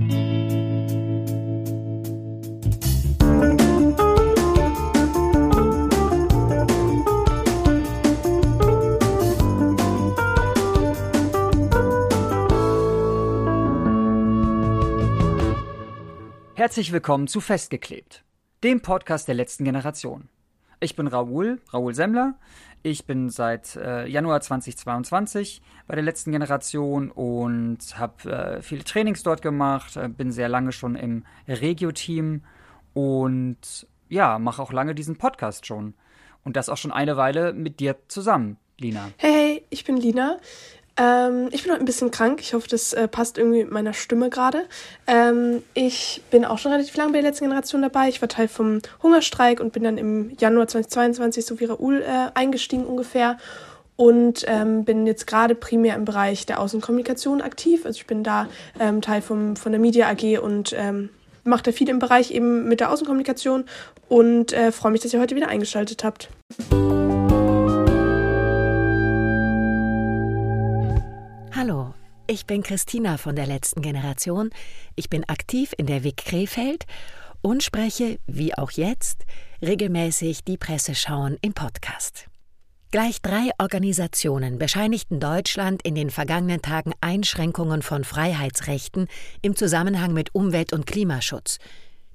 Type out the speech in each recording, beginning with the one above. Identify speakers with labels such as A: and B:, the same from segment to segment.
A: Herzlich willkommen zu Festgeklebt, dem Podcast der letzten Generation. Ich bin Raoul, Raoul Semmler. Ich bin seit äh, Januar 2022 bei der letzten Generation und habe äh, viele Trainings dort gemacht, äh, bin sehr lange schon im Regio-Team und ja, mache auch lange diesen Podcast schon. Und das auch schon eine Weile mit dir zusammen, Lina.
B: Hey, hey, ich bin Lina. Ähm, ich bin heute ein bisschen krank. Ich hoffe, das äh, passt irgendwie mit meiner Stimme gerade. Ähm, ich bin auch schon relativ lange bei der letzten Generation dabei. Ich war Teil vom Hungerstreik und bin dann im Januar 2022, so wie Raoul, äh, eingestiegen ungefähr. Und ähm, bin jetzt gerade primär im Bereich der Außenkommunikation aktiv. Also ich bin da ähm, Teil vom, von der Media AG und ähm, mache da viel im Bereich eben mit der Außenkommunikation und äh, freue mich, dass ihr heute wieder eingeschaltet habt.
C: Hallo, ich bin Christina von der letzten Generation. Ich bin aktiv in der WIC Krefeld und spreche, wie auch jetzt, regelmäßig die Presseschauen im Podcast. Gleich drei Organisationen bescheinigten Deutschland in den vergangenen Tagen Einschränkungen von Freiheitsrechten im Zusammenhang mit Umwelt- und Klimaschutz.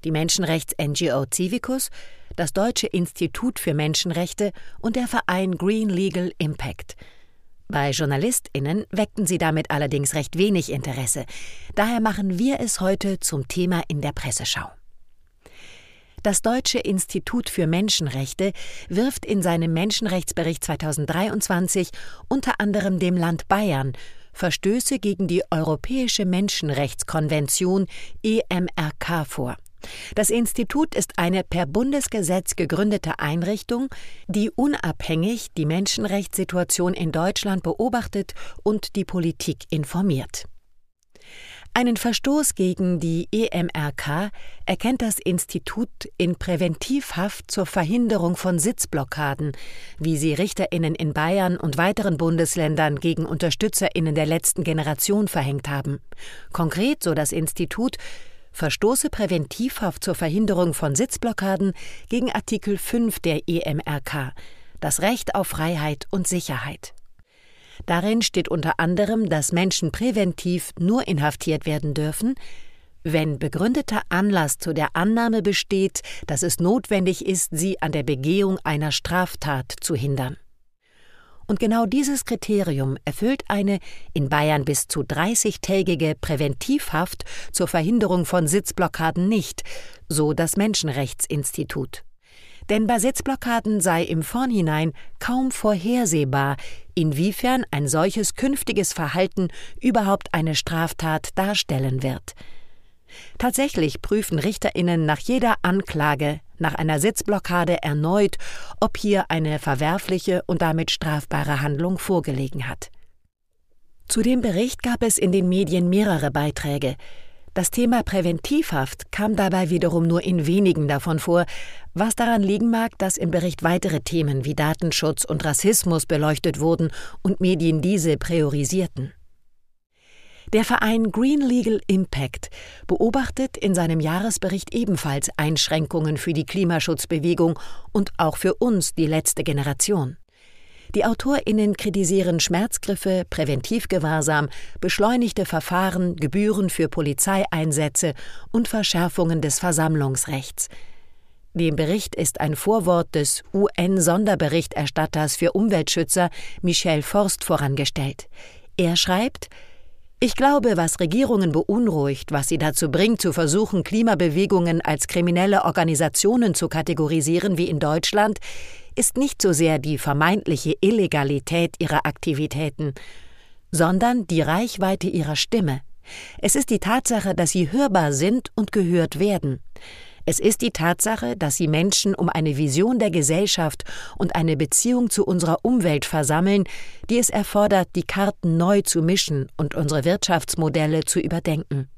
C: Die Menschenrechts-NGO Civicus, das Deutsche Institut für Menschenrechte und der Verein Green Legal Impact – bei JournalistInnen weckten sie damit allerdings recht wenig Interesse. Daher machen wir es heute zum Thema in der Presseschau. Das Deutsche Institut für Menschenrechte wirft in seinem Menschenrechtsbericht 2023 unter anderem dem Land Bayern Verstöße gegen die Europäische Menschenrechtskonvention EMRK vor. Das Institut ist eine per Bundesgesetz gegründete Einrichtung, die unabhängig die Menschenrechtssituation in Deutschland beobachtet und die Politik informiert. Einen Verstoß gegen die EMRK erkennt das Institut in Präventivhaft zur Verhinderung von Sitzblockaden, wie sie Richterinnen in Bayern und weiteren Bundesländern gegen Unterstützerinnen der letzten Generation verhängt haben. Konkret, so das Institut, verstoße präventivhaft zur Verhinderung von Sitzblockaden gegen Artikel 5 der EMRK, das Recht auf Freiheit und Sicherheit. Darin steht unter anderem, dass Menschen präventiv nur inhaftiert werden dürfen, wenn begründeter Anlass zu der Annahme besteht, dass es notwendig ist, sie an der Begehung einer Straftat zu hindern. Und genau dieses Kriterium erfüllt eine in Bayern bis zu 30-tägige Präventivhaft zur Verhinderung von Sitzblockaden nicht, so das Menschenrechtsinstitut. Denn bei Sitzblockaden sei im Vornhinein kaum vorhersehbar, inwiefern ein solches künftiges Verhalten überhaupt eine Straftat darstellen wird. Tatsächlich prüfen Richterinnen nach jeder Anklage nach einer Sitzblockade erneut, ob hier eine verwerfliche und damit strafbare Handlung vorgelegen hat. Zu dem Bericht gab es in den Medien mehrere Beiträge. Das Thema Präventivhaft kam dabei wiederum nur in wenigen davon vor, was daran liegen mag, dass im Bericht weitere Themen wie Datenschutz und Rassismus beleuchtet wurden und Medien diese priorisierten. Der Verein Green Legal Impact beobachtet in seinem Jahresbericht ebenfalls Einschränkungen für die Klimaschutzbewegung und auch für uns, die letzte Generation. Die AutorInnen kritisieren Schmerzgriffe, Präventivgewahrsam, beschleunigte Verfahren, Gebühren für Polizeieinsätze und Verschärfungen des Versammlungsrechts. Dem Bericht ist ein Vorwort des UN-Sonderberichterstatters für Umweltschützer Michel Forst vorangestellt. Er schreibt, ich glaube, was Regierungen beunruhigt, was sie dazu bringt, zu versuchen, Klimabewegungen als kriminelle Organisationen zu kategorisieren wie in Deutschland, ist nicht so sehr die vermeintliche Illegalität ihrer Aktivitäten, sondern die Reichweite ihrer Stimme. Es ist die Tatsache, dass sie hörbar sind und gehört werden. Es ist die Tatsache, dass sie Menschen um eine Vision der Gesellschaft und eine Beziehung zu unserer Umwelt versammeln, die es erfordert, die Karten neu zu mischen und unsere Wirtschaftsmodelle zu überdenken.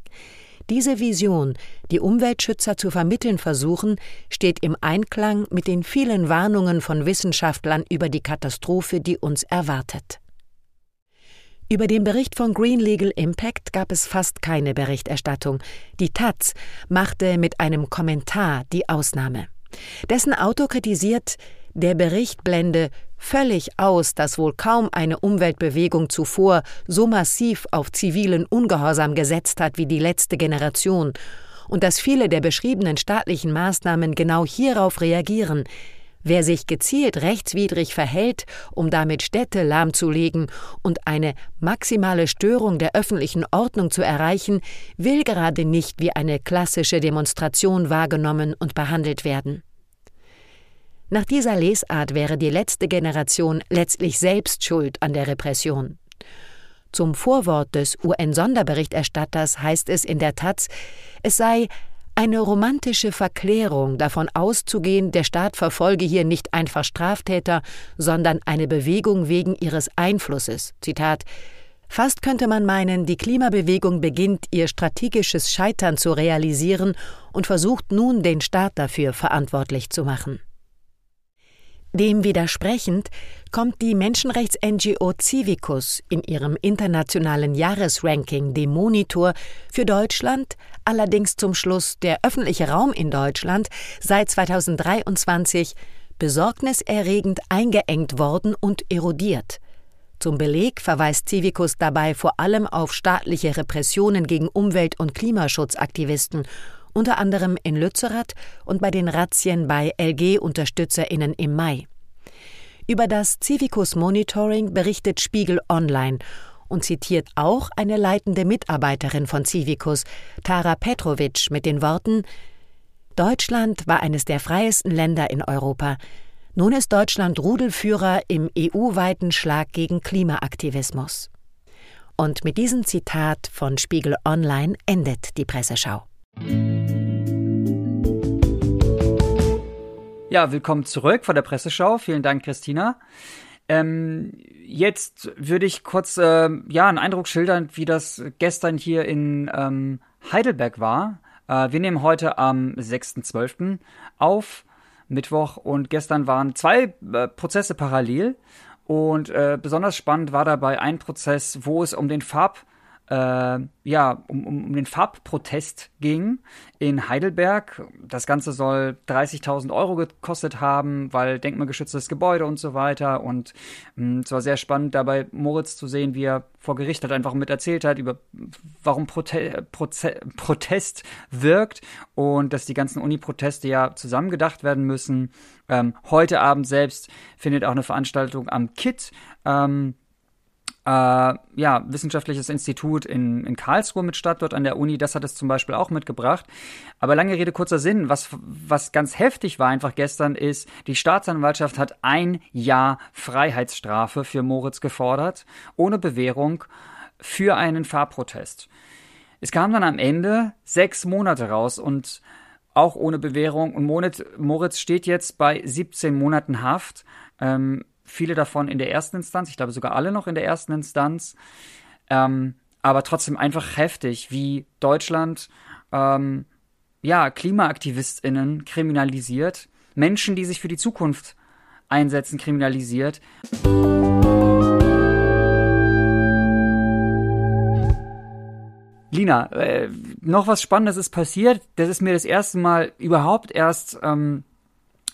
C: Diese Vision, die Umweltschützer zu vermitteln versuchen, steht im Einklang mit den vielen Warnungen von Wissenschaftlern über die Katastrophe, die uns erwartet. Über den Bericht von Green Legal Impact gab es fast keine Berichterstattung. Die Taz machte mit einem Kommentar die Ausnahme. Dessen Autor kritisiert, der Bericht blende völlig aus, dass wohl kaum eine Umweltbewegung zuvor so massiv auf zivilen Ungehorsam gesetzt hat wie die letzte Generation und dass viele der beschriebenen staatlichen Maßnahmen genau hierauf reagieren, Wer sich gezielt rechtswidrig verhält, um damit Städte lahmzulegen und eine maximale Störung der öffentlichen Ordnung zu erreichen, will gerade nicht wie eine klassische Demonstration wahrgenommen und behandelt werden. Nach dieser Lesart wäre die letzte Generation letztlich selbst schuld an der Repression. Zum Vorwort des UN-Sonderberichterstatters heißt es in der Taz, es sei eine romantische Verklärung, davon auszugehen, der Staat verfolge hier nicht einfach Straftäter, sondern eine Bewegung wegen ihres Einflusses. Zitat Fast könnte man meinen, die Klimabewegung beginnt ihr strategisches Scheitern zu realisieren und versucht nun, den Staat dafür verantwortlich zu machen. Dem widersprechend kommt die Menschenrechts-NGO Civicus in ihrem internationalen Jahresranking, dem Monitor, für Deutschland allerdings zum Schluss, der öffentliche Raum in Deutschland seit 2023 besorgniserregend eingeengt worden und erodiert. Zum Beleg verweist Civicus dabei vor allem auf staatliche Repressionen gegen Umwelt- und Klimaschutzaktivisten unter anderem in Lützerath und bei den Razzien bei LG-UnterstützerInnen im Mai. Über das Civicus Monitoring berichtet Spiegel Online und zitiert auch eine leitende Mitarbeiterin von Civicus, Tara Petrovic, mit den Worten Deutschland war eines der freiesten Länder in Europa. Nun ist Deutschland Rudelführer im EU-weiten Schlag gegen Klimaaktivismus. Und mit diesem Zitat von Spiegel Online endet die Presseschau.
A: Ja, willkommen zurück von der Presseschau. Vielen Dank, Christina. Ähm, jetzt würde ich kurz äh, ja einen Eindruck schildern, wie das gestern hier in ähm, Heidelberg war. Äh, wir nehmen heute am 6.12. auf, Mittwoch, und gestern waren zwei äh, Prozesse parallel. Und äh, besonders spannend war dabei ein Prozess, wo es um den Farb äh, ja, um, um, um den Farbprotest ging in Heidelberg. Das Ganze soll 30.000 Euro gekostet haben, weil denkmalgeschütztes Gebäude und so weiter. Und mh, es war sehr spannend dabei, Moritz zu sehen, wie er vor Gericht hat einfach mit erzählt hat, über warum Prote Proze Protest wirkt und dass die ganzen Uni-Proteste ja zusammengedacht werden müssen. Ähm, heute Abend selbst findet auch eine Veranstaltung am KIT ähm, äh, ja, wissenschaftliches Institut in, in Karlsruhe mit statt, dort an der Uni. Das hat es zum Beispiel auch mitgebracht. Aber lange Rede, kurzer Sinn. Was, was ganz heftig war einfach gestern ist, die Staatsanwaltschaft hat ein Jahr Freiheitsstrafe für Moritz gefordert, ohne Bewährung, für einen Fahrprotest. Es kam dann am Ende sechs Monate raus und auch ohne Bewährung. Und Moritz steht jetzt bei 17 Monaten Haft. Ähm, viele davon in der ersten Instanz, ich glaube sogar alle noch in der ersten Instanz. Ähm, aber trotzdem einfach heftig, wie Deutschland ähm, ja, KlimaaktivistInnen kriminalisiert, Menschen, die sich für die Zukunft einsetzen, kriminalisiert. Lina, äh, noch was Spannendes ist passiert. Das ist mir das erste Mal überhaupt erst ähm,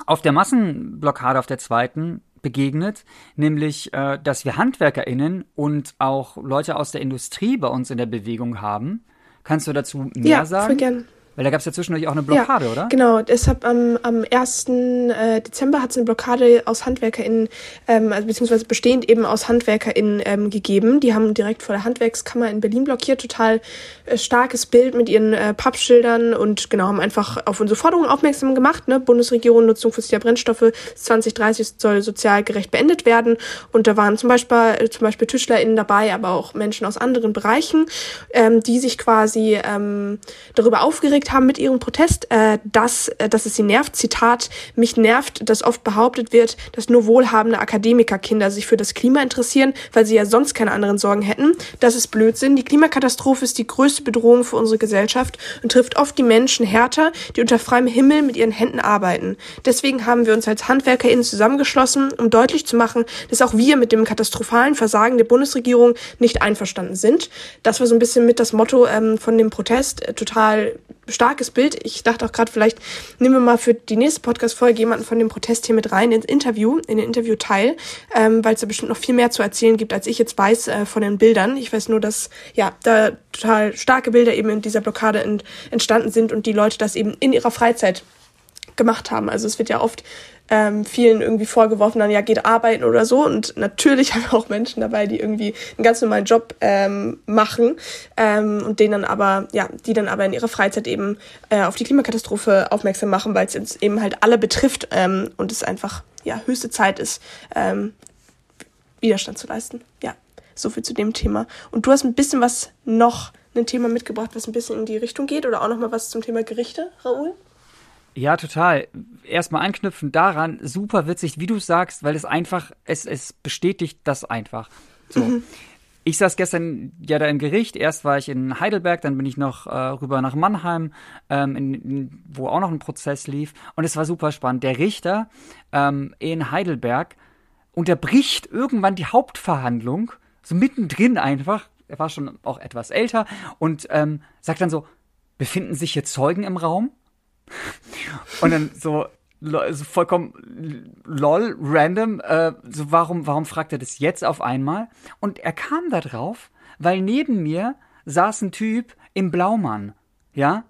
A: auf der Massenblockade auf der zweiten begegnet, nämlich, äh, dass wir HandwerkerInnen und auch Leute aus der Industrie bei uns in der Bewegung haben. Kannst du dazu mehr
B: ja,
A: sagen?
B: Voll gern.
A: Weil da gab es ja zwischendurch auch eine Blockade,
B: ja,
A: oder?
B: Genau, deshalb am, am 1. Äh, Dezember hat es eine Blockade aus HandwerkerInnen, ähm, also beziehungsweise bestehend eben aus HandwerkerInnen ähm, gegeben. Die haben direkt vor der Handwerkskammer in Berlin blockiert, total äh, starkes Bild mit ihren äh, Pappschildern und genau, haben einfach auf unsere Forderungen aufmerksam gemacht. Ne? Bundesregierung, Nutzung fossiler Brennstoffe 2030 soll sozial gerecht beendet werden. Und da waren zum Beispiel, äh, zum Beispiel TischlerInnen dabei, aber auch Menschen aus anderen Bereichen, ähm, die sich quasi ähm, darüber aufgeregt dargelegt haben mit ihrem Protest, äh, dass, äh, dass es sie nervt. Zitat, mich nervt, dass oft behauptet wird, dass nur wohlhabende Akademikerkinder sich für das Klima interessieren, weil sie ja sonst keine anderen Sorgen hätten. Das ist Blödsinn. Die Klimakatastrophe ist die größte Bedrohung für unsere Gesellschaft und trifft oft die Menschen härter, die unter freiem Himmel mit ihren Händen arbeiten. Deswegen haben wir uns als HandwerkerInnen zusammengeschlossen, um deutlich zu machen, dass auch wir mit dem katastrophalen Versagen der Bundesregierung nicht einverstanden sind. Das war so ein bisschen mit das Motto ähm, von dem Protest. Äh, total starkes Bild. Ich dachte auch gerade, vielleicht nehmen wir mal für die nächste Podcast-Folge jemanden von dem Protest hier mit rein ins Interview, in den Interviewteil, ähm, weil es da bestimmt noch viel mehr zu erzählen gibt, als ich jetzt weiß äh, von den Bildern. Ich weiß nur, dass ja da total starke Bilder eben in dieser Blockade ent entstanden sind und die Leute das eben in ihrer Freizeit gemacht haben. Also es wird ja oft ähm, vielen irgendwie vorgeworfen, dann ja geht arbeiten oder so. Und natürlich haben wir auch Menschen dabei, die irgendwie einen ganz normalen Job ähm, machen ähm, und denen dann aber, ja, die dann aber in ihrer Freizeit eben äh, auf die Klimakatastrophe aufmerksam machen, weil es eben halt alle betrifft ähm, und es einfach ja höchste Zeit ist, ähm, Widerstand zu leisten. Ja, so viel zu dem Thema. Und du hast ein bisschen was noch ein Thema mitgebracht, was ein bisschen in die Richtung geht oder auch noch mal was zum Thema Gerichte, Raoul?
A: Ja, total. Erstmal anknüpfen daran, super witzig, wie du sagst, weil es einfach, es, es bestätigt das einfach. So. Mhm. Ich saß gestern ja da im Gericht. Erst war ich in Heidelberg, dann bin ich noch äh, rüber nach Mannheim, ähm, in, in, wo auch noch ein Prozess lief. Und es war super spannend. Der Richter ähm, in Heidelberg unterbricht irgendwann die Hauptverhandlung, so mittendrin einfach. Er war schon auch etwas älter und ähm, sagt dann so: Befinden sich hier Zeugen im Raum? Und dann so, so vollkommen lol, random, äh, so warum, warum fragt er das jetzt auf einmal? Und er kam da drauf, weil neben mir saß ein Typ im Blaumann, ja?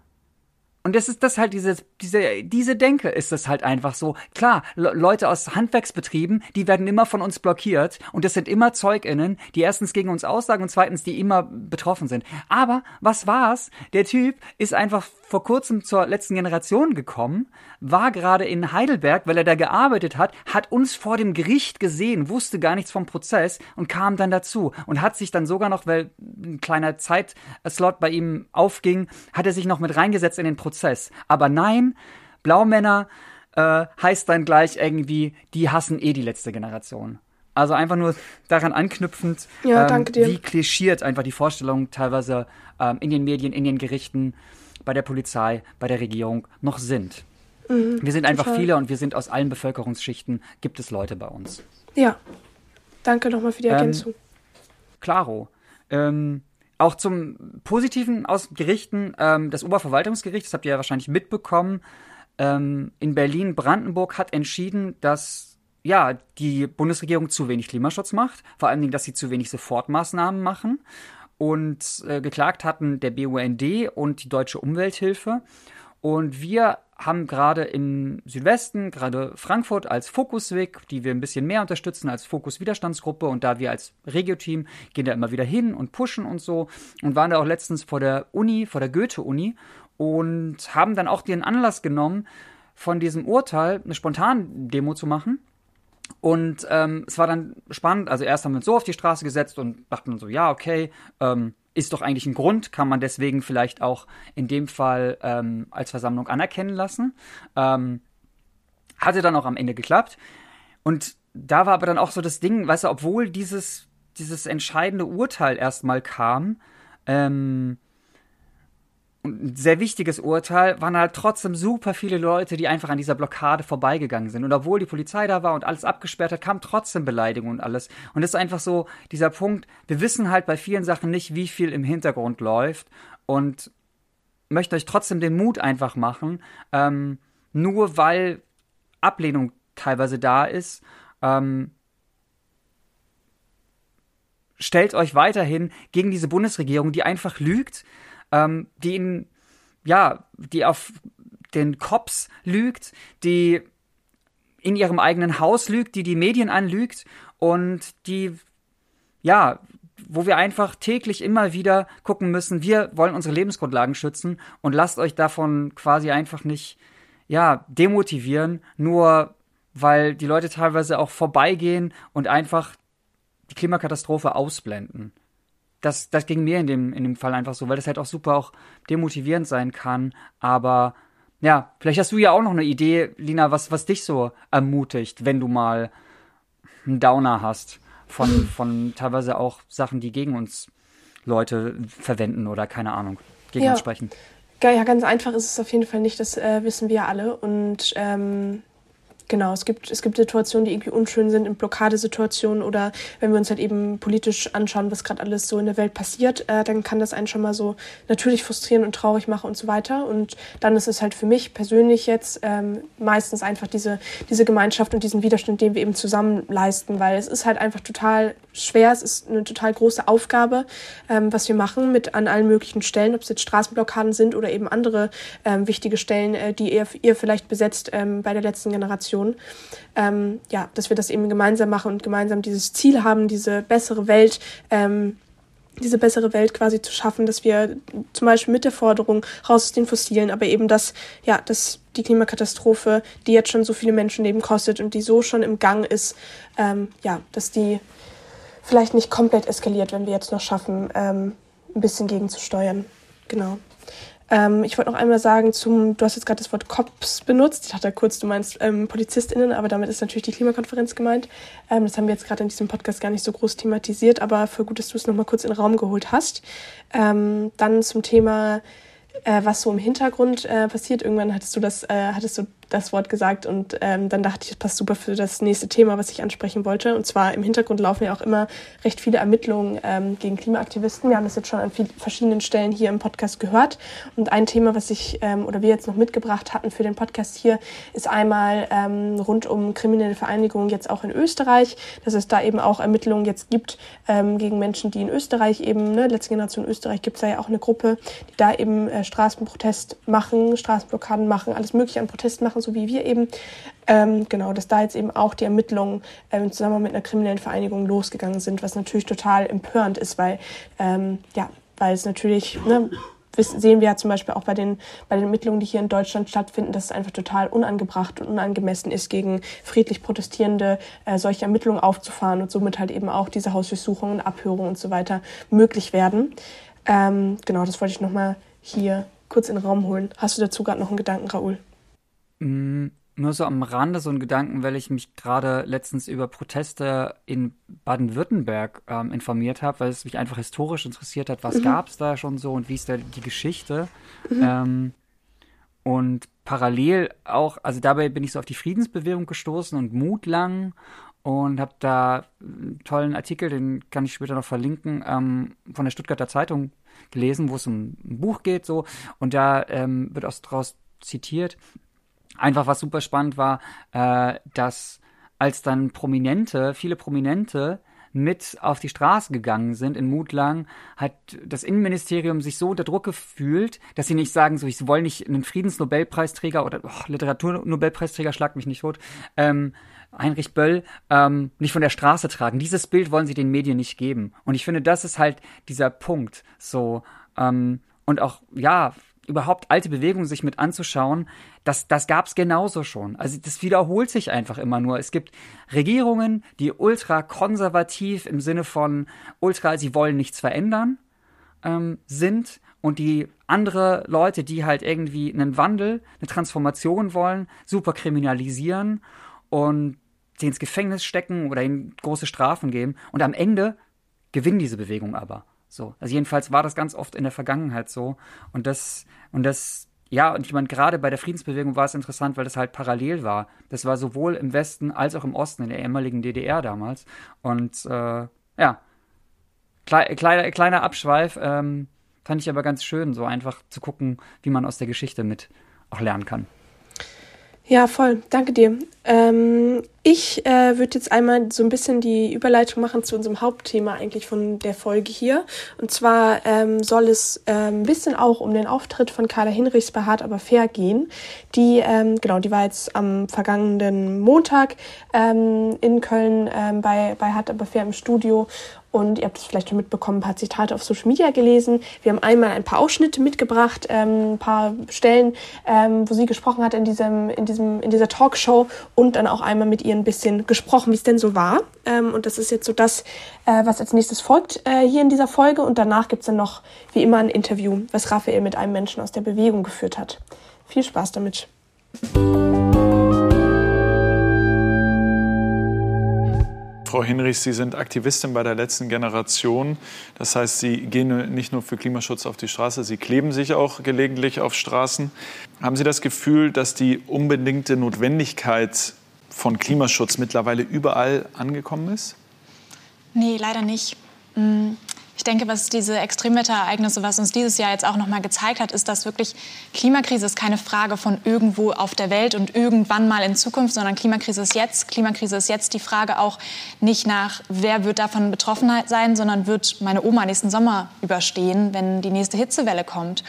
A: Und das ist das halt, diese, diese, diese Denke ist das halt einfach so. Klar, Le Leute aus Handwerksbetrieben, die werden immer von uns blockiert und das sind immer ZeugInnen, die erstens gegen uns aussagen und zweitens, die immer betroffen sind. Aber was war's? Der Typ ist einfach vor kurzem zur letzten Generation gekommen, war gerade in Heidelberg, weil er da gearbeitet hat, hat uns vor dem Gericht gesehen, wusste gar nichts vom Prozess und kam dann dazu und hat sich dann sogar noch, weil ein kleiner Zeitslot bei ihm aufging, hat er sich noch mit reingesetzt in den Prozess. Aber nein, Blaumänner äh, heißt dann gleich irgendwie, die hassen eh die letzte Generation. Also einfach nur daran anknüpfend,
B: ja, ähm,
A: wie klischiert einfach die Vorstellung teilweise ähm, in den Medien, in den Gerichten bei der Polizei, bei der Regierung noch sind. Mhm, wir sind einfach total. viele und wir sind aus allen Bevölkerungsschichten, gibt es Leute bei uns.
B: Ja, danke nochmal für die ähm, Ergänzung. Ähm,
A: klaro. Ähm, auch zum Positiven aus Gerichten, ähm, das Oberverwaltungsgericht, das habt ihr ja wahrscheinlich mitbekommen, ähm, in Berlin-Brandenburg hat entschieden, dass ja, die Bundesregierung zu wenig Klimaschutz macht, vor allen Dingen, dass sie zu wenig Sofortmaßnahmen machen und äh, geklagt hatten der BUND und die Deutsche Umwelthilfe. Und wir haben gerade im Südwesten, gerade Frankfurt als Fokusweg, die wir ein bisschen mehr unterstützen als Fokus-Widerstandsgruppe. Und da wir als Regio-Team gehen da immer wieder hin und pushen und so. Und waren da auch letztens vor der Uni, vor der Goethe-Uni und haben dann auch den Anlass genommen, von diesem Urteil eine Spontan-Demo zu machen und ähm, es war dann spannend. Also erst haben wir uns so auf die Straße gesetzt und dachten so, ja, okay, ähm, ist doch eigentlich ein Grund, kann man deswegen vielleicht auch in dem Fall ähm, als Versammlung anerkennen lassen. Ähm, hatte dann auch am Ende geklappt. Und da war aber dann auch so das Ding, weißt du, obwohl dieses, dieses entscheidende Urteil erstmal kam, ähm, ein sehr wichtiges Urteil, waren halt trotzdem super viele Leute, die einfach an dieser Blockade vorbeigegangen sind. Und obwohl die Polizei da war und alles abgesperrt hat, kam trotzdem Beleidigung und alles. Und das ist einfach so dieser Punkt, wir wissen halt bei vielen Sachen nicht, wie viel im Hintergrund läuft und möchte euch trotzdem den Mut einfach machen, ähm, nur weil Ablehnung teilweise da ist, ähm, stellt euch weiterhin gegen diese Bundesregierung, die einfach lügt, ähm, die ihn, ja, die auf den Cops lügt, die in ihrem eigenen Haus lügt, die die Medien anlügt und die, ja, wo wir einfach täglich immer wieder gucken müssen, wir wollen unsere Lebensgrundlagen schützen und lasst euch davon quasi einfach nicht, ja, demotivieren, nur weil die Leute teilweise auch vorbeigehen und einfach die Klimakatastrophe ausblenden. Das, das ging mir in dem, in dem Fall einfach so, weil das halt auch super auch demotivierend sein kann. Aber ja, vielleicht hast du ja auch noch eine Idee, Lina, was, was dich so ermutigt, wenn du mal einen Downer hast von, von teilweise auch Sachen, die gegen uns Leute verwenden oder keine Ahnung, gegen
B: ja.
A: uns sprechen.
B: Ja, ganz einfach ist es auf jeden Fall nicht, das äh, wissen wir alle. Und ähm, Genau, es gibt, es gibt Situationen, die irgendwie unschön sind, in Blockadesituationen oder wenn wir uns halt eben politisch anschauen, was gerade alles so in der Welt passiert, äh, dann kann das einen schon mal so natürlich frustrieren und traurig machen und so weiter. Und dann ist es halt für mich persönlich jetzt ähm, meistens einfach diese, diese Gemeinschaft und diesen Widerstand, den wir eben zusammen leisten, weil es ist halt einfach total schwer, es ist eine total große Aufgabe, ähm, was wir machen mit an allen möglichen Stellen, ob es jetzt Straßenblockaden sind oder eben andere ähm, wichtige Stellen, äh, die ihr, ihr vielleicht besetzt ähm, bei der letzten Generation. Generation, ähm, ja, dass wir das eben gemeinsam machen und gemeinsam dieses Ziel haben, diese bessere Welt, ähm, diese bessere Welt quasi zu schaffen, dass wir zum Beispiel mit der Forderung raus aus den Fossilen, aber eben das, ja, dass die Klimakatastrophe, die jetzt schon so viele Menschenleben kostet und die so schon im Gang ist, ähm, ja, dass die vielleicht nicht komplett eskaliert, wenn wir jetzt noch schaffen, ähm, ein bisschen gegenzusteuern. Genau. Ähm, ich wollte noch einmal sagen, zum, du hast jetzt gerade das Wort Cops benutzt. Ich dachte kurz, du meinst ähm, PolizistInnen, aber damit ist natürlich die Klimakonferenz gemeint. Ähm, das haben wir jetzt gerade in diesem Podcast gar nicht so groß thematisiert, aber für gut, dass du es nochmal kurz in den Raum geholt hast. Ähm, dann zum Thema äh, was so im Hintergrund äh, passiert. Irgendwann hattest du das, äh, hattest du das Wort gesagt und ähm, dann dachte ich, das passt super für das nächste Thema, was ich ansprechen wollte. Und zwar im Hintergrund laufen ja auch immer recht viele Ermittlungen ähm, gegen Klimaaktivisten. Wir haben das jetzt schon an viel, verschiedenen Stellen hier im Podcast gehört. Und ein Thema, was ich ähm, oder wir jetzt noch mitgebracht hatten für den Podcast hier, ist einmal ähm, rund um kriminelle Vereinigungen jetzt auch in Österreich, dass es da eben auch Ermittlungen jetzt gibt ähm, gegen Menschen, die in Österreich eben, ne, letzte Generation Österreich gibt es da ja auch eine Gruppe, die da eben äh, Straßenprotest machen, Straßenblockaden machen, alles mögliche an Protest machen so wie wir eben. Ähm, genau, dass da jetzt eben auch die Ermittlungen ähm, zusammen mit einer kriminellen Vereinigung losgegangen sind, was natürlich total empörend ist, weil, ähm, ja, weil es natürlich, ne, sehen wir ja zum Beispiel auch bei den, bei den Ermittlungen, die hier in Deutschland stattfinden, dass es einfach total unangebracht und unangemessen ist, gegen friedlich Protestierende äh, solche Ermittlungen aufzufahren und somit halt eben auch diese Hausdurchsuchungen, Abhörungen und so weiter möglich werden. Ähm, genau, das wollte ich nochmal hier kurz in den Raum holen. Hast du dazu gerade noch einen Gedanken, Raoul?
A: Mm, nur so am Rande so ein Gedanken, weil ich mich gerade letztens über Proteste in Baden-Württemberg ähm, informiert habe, weil es mich einfach historisch interessiert hat, was mhm. gab es da schon so und wie ist da die Geschichte. Mhm. Ähm, und parallel auch, also dabei bin ich so auf die Friedensbewegung gestoßen und Mut lang und habe da einen tollen Artikel, den kann ich später noch verlinken, ähm, von der Stuttgarter Zeitung gelesen, wo es um ein Buch geht so und da ähm, wird auch daraus zitiert, einfach was super spannend war, äh, dass als dann Prominente, viele Prominente mit auf die Straße gegangen sind in Mutlang, hat das Innenministerium sich so unter Druck gefühlt, dass sie nicht sagen, so, ich wollen nicht einen Friedensnobelpreisträger oder oh, Literaturnobelpreisträger, schlag mich nicht tot, ähm, Heinrich Böll ähm, nicht von der Straße tragen. Dieses Bild wollen sie den Medien nicht geben. Und ich finde, das ist halt dieser Punkt. So, ähm, und auch, ja, überhaupt alte Bewegungen sich mit anzuschauen, das, das gab es genauso schon. Also das wiederholt sich einfach immer nur. Es gibt Regierungen, die ultra konservativ im Sinne von ultra, sie wollen nichts verändern, ähm, sind und die andere Leute, die halt irgendwie einen Wandel, eine Transformation wollen, super kriminalisieren und sie ins Gefängnis stecken oder ihnen große Strafen geben. Und am Ende gewinnen diese Bewegung aber. So. Also jedenfalls war das ganz oft in der Vergangenheit so. Und das, und das, ja, und ich meine, gerade bei der Friedensbewegung war es interessant, weil das halt parallel war. Das war sowohl im Westen als auch im Osten, in der ehemaligen DDR damals. Und äh, ja, Kle kleiner, kleiner Abschweif, ähm, fand ich aber ganz schön, so einfach zu gucken, wie man aus der Geschichte mit auch lernen kann.
B: Ja, voll. Danke dir. Ähm, ich äh, würde jetzt einmal so ein bisschen die Überleitung machen zu unserem Hauptthema eigentlich von der Folge hier. Und zwar ähm, soll es äh, ein bisschen auch um den Auftritt von Carla Hinrichs bei Hart aber fair gehen. Die, ähm, genau, die war jetzt am vergangenen Montag ähm, in Köln ähm, bei, bei Hart aber fair im Studio Und ihr habt es vielleicht schon mitbekommen, ein paar Zitate auf Social Media gelesen. Wir haben einmal ein paar Ausschnitte mitgebracht, ähm, ein paar Stellen, ähm, wo sie gesprochen hat in, diesem, in, diesem, in dieser Talkshow und dann auch einmal mit ihr ein bisschen gesprochen, wie es denn so war. Ähm, und das ist jetzt so das, äh, was als nächstes folgt äh, hier in dieser Folge. Und danach gibt es dann noch, wie immer, ein Interview, was Raphael mit einem Menschen aus der Bewegung geführt hat. Viel Spaß damit.
D: Frau Hinrichs, Sie sind Aktivistin bei der letzten Generation. Das heißt, Sie gehen nicht nur für Klimaschutz auf die Straße, Sie kleben sich auch gelegentlich auf Straßen. Haben Sie das Gefühl, dass die unbedingte Notwendigkeit von Klimaschutz mittlerweile überall angekommen ist?
E: Nee, leider nicht. Ich denke, was diese Extremwetterereignisse, was uns dieses Jahr jetzt auch noch mal gezeigt hat, ist, dass wirklich Klimakrise ist keine Frage von irgendwo auf der Welt und irgendwann mal in Zukunft, sondern Klimakrise ist jetzt. Klimakrise ist jetzt die Frage auch nicht nach, wer wird davon betroffen sein, sondern wird meine Oma nächsten Sommer überstehen, wenn die nächste Hitzewelle kommt.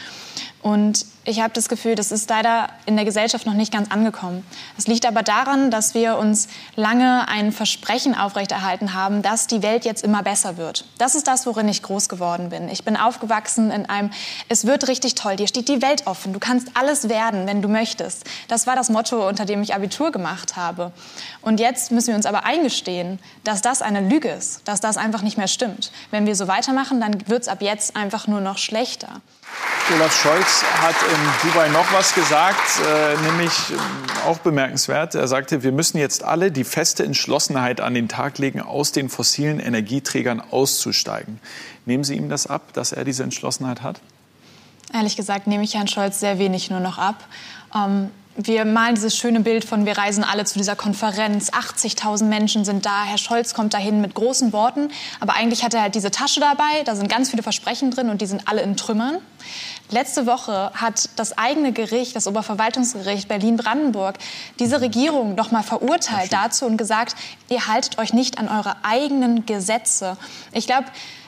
E: Und ich habe das Gefühl, das ist leider in der Gesellschaft noch nicht ganz angekommen. Es liegt aber daran, dass wir uns lange ein Versprechen aufrechterhalten haben, dass die Welt jetzt immer besser wird. Das ist das, worin ich groß geworden bin. Ich bin aufgewachsen in einem, es wird richtig toll, dir steht die Welt offen, du kannst alles werden, wenn du möchtest. Das war das Motto, unter dem ich Abitur gemacht habe. Und jetzt müssen wir uns aber eingestehen, dass das eine Lüge ist, dass das einfach nicht mehr stimmt. Wenn wir so weitermachen, dann wird es ab jetzt einfach nur noch schlechter.
D: Olaf Scholz hat in Dubai noch was gesagt, äh, nämlich äh, auch bemerkenswert. Er sagte, wir müssen jetzt alle die feste Entschlossenheit an den Tag legen, aus den fossilen Energieträgern auszusteigen. Nehmen Sie ihm das ab, dass er diese Entschlossenheit hat?
E: Ehrlich gesagt nehme ich Herrn Scholz sehr wenig nur noch ab. Ähm, wir malen dieses schöne Bild von, wir reisen alle zu dieser Konferenz, 80.000 Menschen sind da, Herr Scholz kommt dahin mit großen Worten, aber eigentlich hat er halt diese Tasche dabei, da sind ganz viele Versprechen drin und die sind alle in Trümmern. Letzte Woche hat das eigene Gericht, das Oberverwaltungsgericht Berlin-Brandenburg, diese Regierung noch mal verurteilt dazu und gesagt, ihr haltet euch nicht an eure eigenen Gesetze. Ich glaube,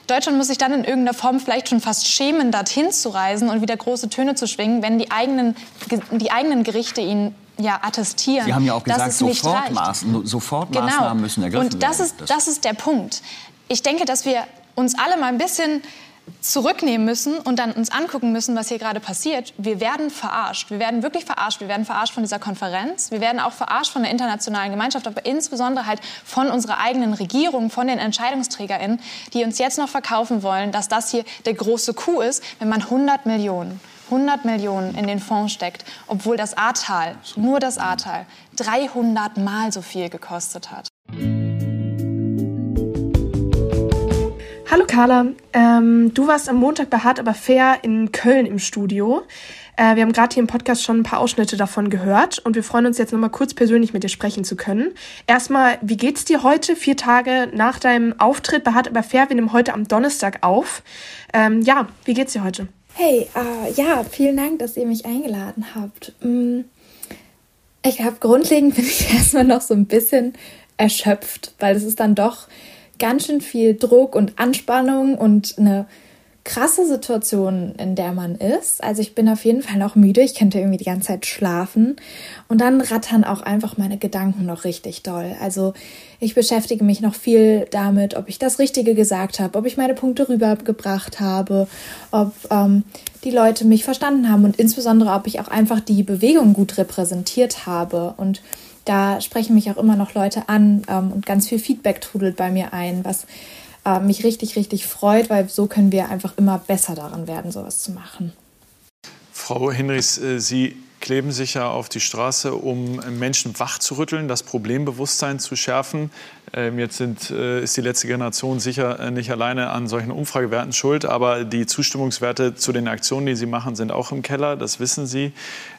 E: Deutschland muss sich dann in irgendeiner Form vielleicht schon fast schämen, dorthin zu reisen und wieder große Töne zu schwingen, wenn die eigenen, die eigenen Gerichte ihnen ja, attestieren.
F: Sie haben ja auch gesagt, Sofortmaßnahmen, Sofortmaßnahmen genau. müssen ergriffen werden.
E: Und das ist, das ist der Punkt. Ich denke, dass wir uns alle mal ein bisschen zurücknehmen müssen und dann uns angucken müssen, was hier gerade passiert. Wir werden verarscht. Wir werden wirklich verarscht. Wir werden verarscht von dieser Konferenz. Wir werden auch verarscht von der internationalen Gemeinschaft, aber insbesondere halt von unserer eigenen Regierung, von den EntscheidungsträgerInnen, die uns jetzt noch verkaufen wollen, dass das hier der große Coup ist, wenn man 100 Millionen 100 Millionen in den Fonds steckt, obwohl das Ahrtal, nur das Ahrtal, 300 Mal so viel gekostet hat.
B: Hallo Carla, ähm, du warst am Montag bei Hart aber fair in Köln im Studio. Äh, wir haben gerade hier im Podcast schon ein paar Ausschnitte davon gehört und wir freuen uns jetzt nochmal kurz persönlich mit dir sprechen zu können. Erstmal, wie geht's dir heute, vier Tage nach deinem Auftritt bei Hart aber fair? Wir nehmen heute am Donnerstag auf. Ähm, ja, wie geht's dir heute?
G: Hey, äh, ja, vielen Dank, dass ihr mich eingeladen habt. Mm, ich glaube, grundlegend bin ich erstmal noch so ein bisschen erschöpft, weil es ist dann doch ganz schön viel Druck und Anspannung und eine krasse Situation, in der man ist. Also ich bin auf jeden Fall noch müde. Ich könnte irgendwie die ganze Zeit schlafen. Und dann rattern auch einfach meine Gedanken noch richtig doll. Also ich beschäftige mich noch viel damit, ob ich das Richtige gesagt habe, ob ich meine Punkte rübergebracht habe, ob ähm, die Leute mich verstanden haben und insbesondere, ob ich auch einfach die Bewegung gut repräsentiert habe. Und da sprechen mich auch immer noch Leute an ähm, und ganz viel Feedback trudelt bei mir ein, was äh, mich richtig, richtig freut, weil so können wir einfach immer besser daran werden, sowas zu machen.
D: Frau Hinrichs, äh, Sie kleben sich ja auf die Straße, um Menschen wachzurütteln, das Problembewusstsein zu schärfen. Ähm, jetzt sind, äh, ist die letzte Generation sicher äh, nicht alleine an solchen Umfragewerten schuld, aber die Zustimmungswerte zu den Aktionen, die Sie machen, sind auch im Keller, das wissen Sie.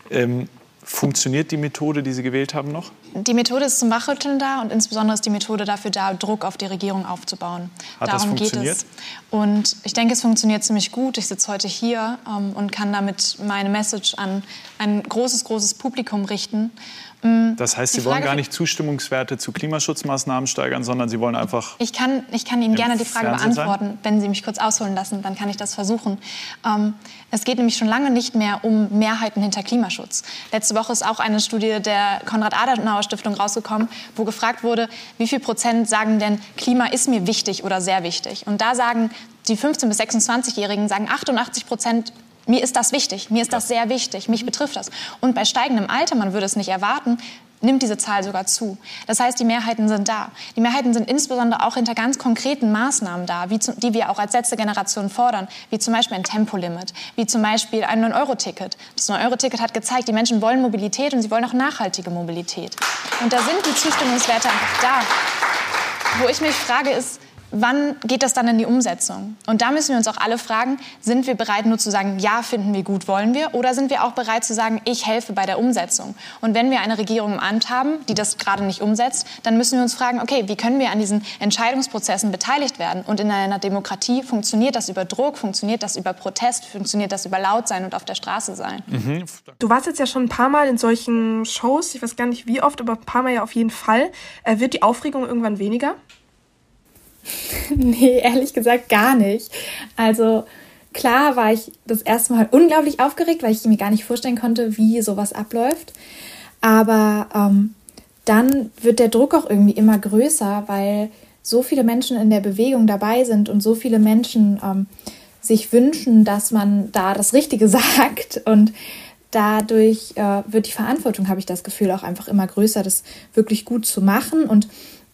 D: Ähm, Funktioniert die Methode, die Sie gewählt haben, noch?
E: Die Methode ist zum Wachrütteln da und insbesondere ist die Methode dafür da, Druck auf die Regierung aufzubauen.
D: Hat Darum das funktioniert? geht es.
E: Und ich denke, es funktioniert ziemlich gut. Ich sitze heute hier ähm, und kann damit meine Message an ein großes, großes Publikum richten.
D: Mm, das heißt, Sie wollen gar nicht Zustimmungswerte zu Klimaschutzmaßnahmen steigern, sondern Sie wollen einfach.
E: Ich kann, ich kann Ihnen gerne die Frage Fernsehen beantworten, sein? wenn Sie mich kurz ausholen lassen, dann kann ich das versuchen. Ähm, es geht nämlich schon lange nicht mehr um Mehrheiten hinter Klimaschutz. Letzte letzte Woche ist auch eine Studie der Konrad-Adenauer-Stiftung rausgekommen, wo gefragt wurde, wie viel Prozent sagen denn, Klima ist mir wichtig oder sehr wichtig. Und da sagen die 15- bis 26-Jährigen, sagen 88 Prozent, mir ist das wichtig, mir ist das sehr wichtig, mich betrifft das. Und bei steigendem Alter, man würde es nicht erwarten, nimmt diese Zahl sogar zu. Das heißt, die Mehrheiten sind da. Die Mehrheiten sind insbesondere auch hinter ganz konkreten Maßnahmen da, wie zu, die wir auch als letzte Generation fordern, wie zum Beispiel ein Tempolimit, wie zum Beispiel ein 9-Euro-Ticket. Das 9-Euro-Ticket hat gezeigt, die Menschen wollen Mobilität und sie wollen auch nachhaltige Mobilität. Und da sind die Zustimmungswerte da. Wo ich mich frage, ist, wann geht das dann in die Umsetzung? Und da müssen wir uns auch alle fragen, sind wir bereit nur zu sagen, ja, finden wir gut, wollen wir? Oder sind wir auch bereit zu sagen, ich helfe bei der Umsetzung? Und wenn wir eine Regierung im Amt haben, die das gerade nicht umsetzt, dann müssen wir uns fragen, okay, wie können wir an diesen Entscheidungsprozessen beteiligt werden? Und in einer Demokratie funktioniert das über Druck, funktioniert das über Protest, funktioniert das über laut sein und auf der Straße sein. Mhm.
B: Du warst jetzt ja schon ein paar Mal in solchen Shows, ich weiß gar nicht wie oft, aber ein paar Mal ja auf jeden Fall. Äh, wird die Aufregung irgendwann weniger?
G: nee, ehrlich gesagt gar nicht. Also klar war ich das erste Mal unglaublich aufgeregt, weil ich mir gar nicht vorstellen konnte, wie sowas abläuft. Aber ähm, dann wird der Druck auch irgendwie immer größer, weil so viele Menschen in der Bewegung dabei sind und so viele Menschen ähm, sich wünschen, dass man da das Richtige sagt. Und dadurch äh, wird die Verantwortung, habe ich das Gefühl, auch einfach immer größer, das wirklich gut zu machen. Und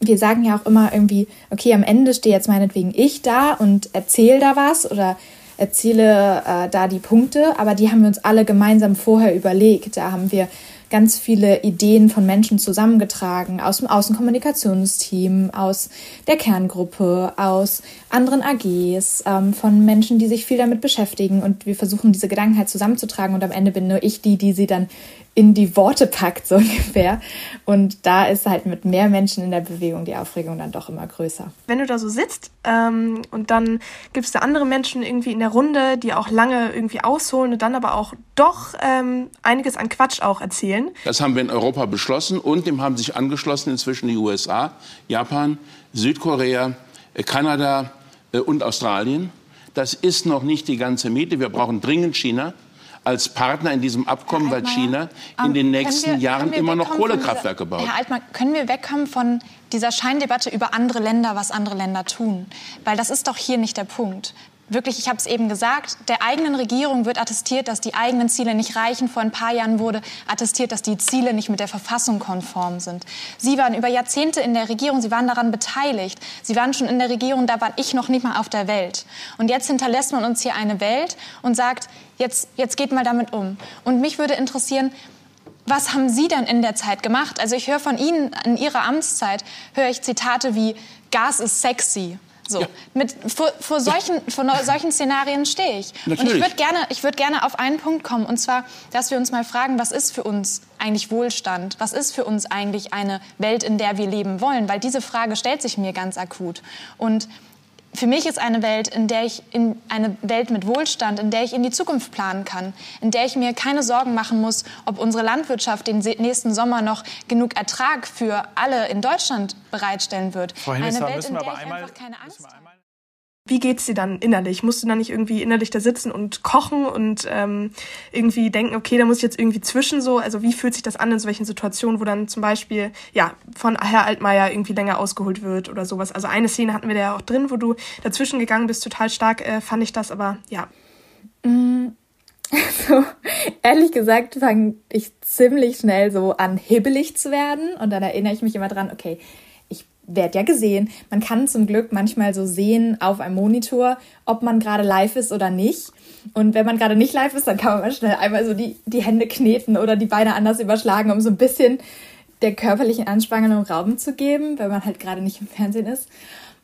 G: wir sagen ja auch immer irgendwie, okay, am Ende stehe jetzt meinetwegen ich da und erzähle da was oder erzähle äh, da die Punkte, aber die haben wir uns alle gemeinsam vorher überlegt. Da haben wir ganz viele Ideen von Menschen zusammengetragen, aus dem Außenkommunikationsteam, aus der Kerngruppe, aus anderen AGs, ähm, von Menschen, die sich viel damit beschäftigen. Und wir versuchen, diese Gedanken halt zusammenzutragen. Und am Ende bin nur ich die, die sie dann in die Worte packt, so ungefähr. Und da ist halt mit mehr Menschen in der Bewegung die Aufregung dann doch immer größer.
B: Wenn du da so sitzt ähm, und dann gibt es da andere Menschen irgendwie in der Runde, die auch lange irgendwie ausholen und dann aber auch doch ähm, einiges an Quatsch auch erzählen.
H: Das haben wir in Europa beschlossen und dem haben sich angeschlossen inzwischen die USA, Japan, Südkorea, äh, Kanada äh, und Australien. Das ist noch nicht die ganze Miete. Wir brauchen dringend China als Partner in diesem Abkommen, weil China in den nächsten wir, Jahren immer noch Kohlekraftwerke baut.
E: Herr Altmann, können wir wegkommen von dieser Scheindebatte über andere Länder, was andere Länder tun? Weil das ist doch hier nicht der Punkt wirklich, ich habe es eben gesagt, der eigenen Regierung wird attestiert, dass die eigenen Ziele nicht reichen. Vor ein paar Jahren wurde attestiert, dass die Ziele nicht mit der Verfassung konform sind. Sie waren über Jahrzehnte in der Regierung, Sie waren daran beteiligt. Sie waren schon in der Regierung, da war ich noch nicht mal auf der Welt. Und jetzt hinterlässt man uns hier eine Welt und sagt, jetzt, jetzt geht mal damit um. Und mich würde interessieren, was haben Sie denn in der Zeit gemacht? Also ich höre von Ihnen in Ihrer Amtszeit, höre ich Zitate wie, Gas ist sexy so, ja. mit, vor, vor, solchen, vor solchen Szenarien stehe ich. Natürlich. Und ich würde gerne, würd gerne auf einen Punkt kommen, und zwar, dass wir uns mal fragen, was ist für uns eigentlich Wohlstand? Was ist für uns eigentlich eine Welt, in der wir leben wollen? Weil diese Frage stellt sich mir ganz akut. Und für mich ist eine Welt, in der ich in eine Welt mit Wohlstand, in der ich in die Zukunft planen kann, in der ich mir keine Sorgen machen muss, ob unsere Landwirtschaft den nächsten Sommer noch genug Ertrag für alle in Deutschland bereitstellen wird.
D: Frau eine Welt, in der ich einfach
B: keine Angst habe. Wie geht's dir dann innerlich? Musst du dann nicht irgendwie innerlich da sitzen und kochen und ähm, irgendwie denken, okay, da muss ich jetzt irgendwie zwischen so? Also wie fühlt sich das an in solchen Situationen, wo dann zum Beispiel ja von Herr Altmaier irgendwie länger ausgeholt wird oder sowas? Also eine Szene hatten wir da ja auch drin, wo du dazwischen gegangen bist, total stark äh, fand ich das, aber ja.
G: Also, ehrlich gesagt fange ich ziemlich schnell so an, hibbelig zu werden. Und dann erinnere ich mich immer dran, okay, werd ja gesehen. Man kann zum Glück manchmal so sehen auf einem Monitor, ob man gerade live ist oder nicht. Und wenn man gerade nicht live ist, dann kann man mal schnell einmal so die, die Hände kneten oder die Beine anders überschlagen, um so ein bisschen der körperlichen Anspannung Raum zu geben, wenn man halt gerade nicht im Fernsehen ist.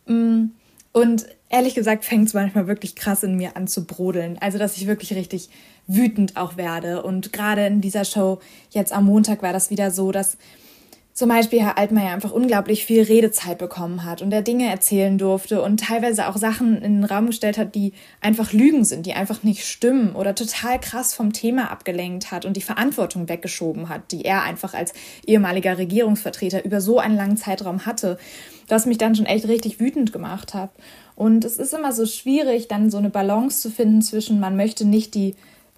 G: Mm, und ehrlich gesagt fängt es manchmal wirklich krass in mir an zu brodeln. Also, dass ich wirklich richtig wütend auch werde. Und gerade in dieser Show jetzt am Montag war das wieder so, dass zum Beispiel Herr Altmaier einfach unglaublich viel Redezeit bekommen hat und er Dinge erzählen durfte und teilweise auch Sachen in den Raum gestellt hat, die einfach Lügen sind, die einfach nicht stimmen oder total krass vom Thema abgelenkt hat und die Verantwortung weggeschoben hat, die er einfach als ehemaliger Regierungsvertreter über so einen langen Zeitraum hatte, was mich dann schon echt richtig wütend gemacht hat. Und es ist immer so schwierig, dann so eine Balance zu finden zwischen, man möchte nicht die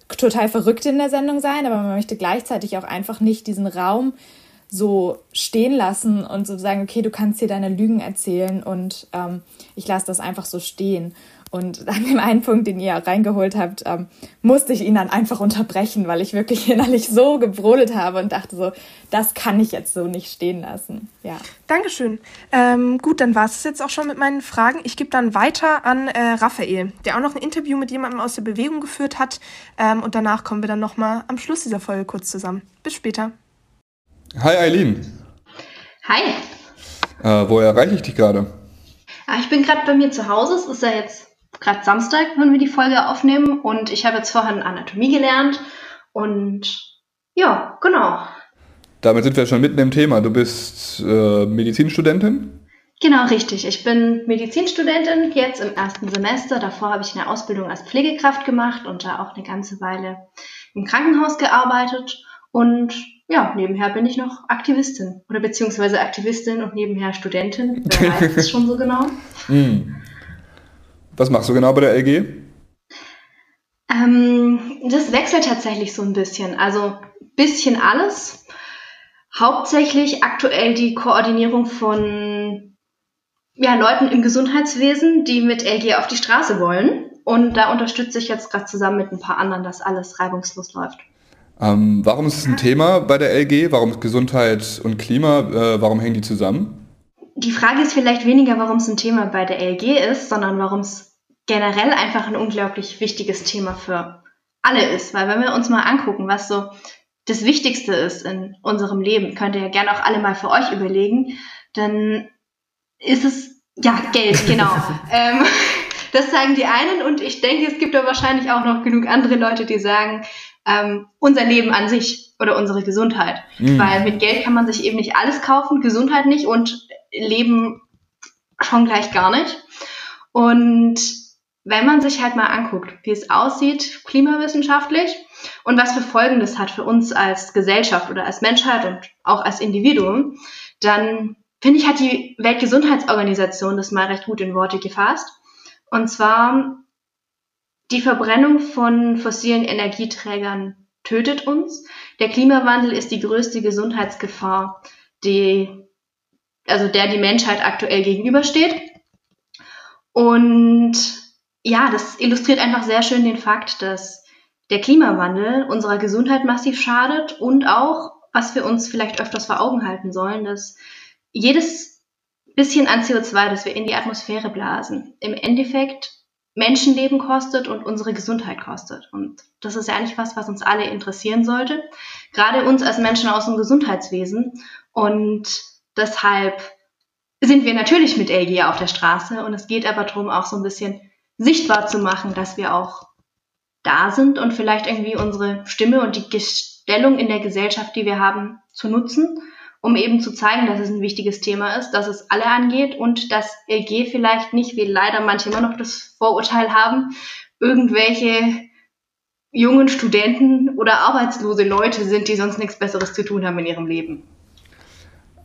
G: total verrückt in der Sendung sein, aber man möchte gleichzeitig auch einfach nicht diesen Raum so stehen lassen und so sagen, okay, du kannst hier deine Lügen erzählen und ähm, ich lasse das einfach so stehen. Und an dem einen Punkt, den ihr reingeholt habt, ähm, musste ich ihn dann einfach unterbrechen, weil ich wirklich innerlich so gebrodelt habe und dachte so, das kann ich jetzt so nicht stehen lassen. Ja.
B: Dankeschön. Ähm, gut, dann war es jetzt auch schon mit meinen Fragen. Ich gebe dann weiter an äh, Raphael, der auch noch ein Interview mit jemandem aus der Bewegung geführt hat. Ähm, und danach kommen wir dann nochmal am Schluss dieser Folge kurz zusammen. Bis später.
I: Hi Eileen.
J: Hi.
I: Äh, wo erreiche ich dich gerade?
J: Ah, ich bin gerade bei mir zu Hause. Es ist ja jetzt gerade Samstag, wenn wir die Folge aufnehmen. Und ich habe jetzt vorhin Anatomie gelernt. Und ja, genau.
I: Damit sind wir schon mitten im Thema. Du bist äh, Medizinstudentin?
J: Genau, richtig. Ich bin Medizinstudentin, jetzt im ersten Semester. Davor habe ich eine Ausbildung als Pflegekraft gemacht und da auch eine ganze Weile im Krankenhaus gearbeitet. Und ja, nebenher bin ich noch Aktivistin oder beziehungsweise Aktivistin und nebenher Studentin. Wer weiß es schon so genau?
I: Hm. Was machst du genau bei der LG?
J: Ähm, das wechselt tatsächlich so ein bisschen. Also bisschen alles. Hauptsächlich aktuell die Koordinierung von ja, Leuten im Gesundheitswesen, die mit LG auf die Straße wollen. Und da unterstütze ich jetzt gerade zusammen mit ein paar anderen, dass alles reibungslos läuft.
I: Ähm, warum ist es ein Thema bei der LG? Warum ist Gesundheit und Klima, äh, warum hängen die zusammen?
J: Die Frage ist vielleicht weniger, warum es ein Thema bei der LG ist, sondern warum es generell einfach ein unglaublich wichtiges Thema für alle ist. Weil wenn wir uns mal angucken, was so das Wichtigste ist in unserem Leben, könnt ihr ja gerne auch alle mal für euch überlegen, dann ist es, ja, Geld, genau. ähm, das sagen die einen und ich denke, es gibt da wahrscheinlich auch noch genug andere Leute, die sagen, ähm, unser Leben an sich oder unsere Gesundheit. Mhm. Weil mit Geld kann man sich eben nicht alles kaufen, Gesundheit nicht und Leben schon gleich gar nicht. Und wenn man sich halt mal anguckt, wie es aussieht, klimawissenschaftlich und was für Folgen das hat für uns als Gesellschaft oder als Menschheit und auch als Individuum, dann finde ich, hat die Weltgesundheitsorganisation das mal recht gut in Worte gefasst. Und zwar die Verbrennung von fossilen Energieträgern tötet uns. Der Klimawandel ist die größte Gesundheitsgefahr, die, also der die Menschheit aktuell gegenübersteht. Und ja, das illustriert einfach sehr schön den Fakt, dass der Klimawandel unserer Gesundheit massiv schadet und auch, was wir uns vielleicht öfters vor Augen halten sollen, dass jedes bisschen an CO2, das wir in die Atmosphäre blasen, im Endeffekt Menschenleben kostet und unsere Gesundheit kostet. Und das ist ja eigentlich was, was uns alle interessieren sollte. Gerade uns als Menschen aus dem Gesundheitswesen. Und deshalb sind wir natürlich mit LG auf der Straße. Und es geht aber darum, auch so ein bisschen sichtbar zu machen, dass wir auch da sind und vielleicht irgendwie unsere Stimme und die Stellung in der Gesellschaft, die wir haben, zu nutzen um eben zu zeigen, dass es ein wichtiges Thema ist, dass es alle angeht und dass LG vielleicht nicht, wie leider manche immer noch das Vorurteil haben, irgendwelche jungen Studenten oder arbeitslose Leute sind, die sonst nichts Besseres zu tun haben in ihrem Leben.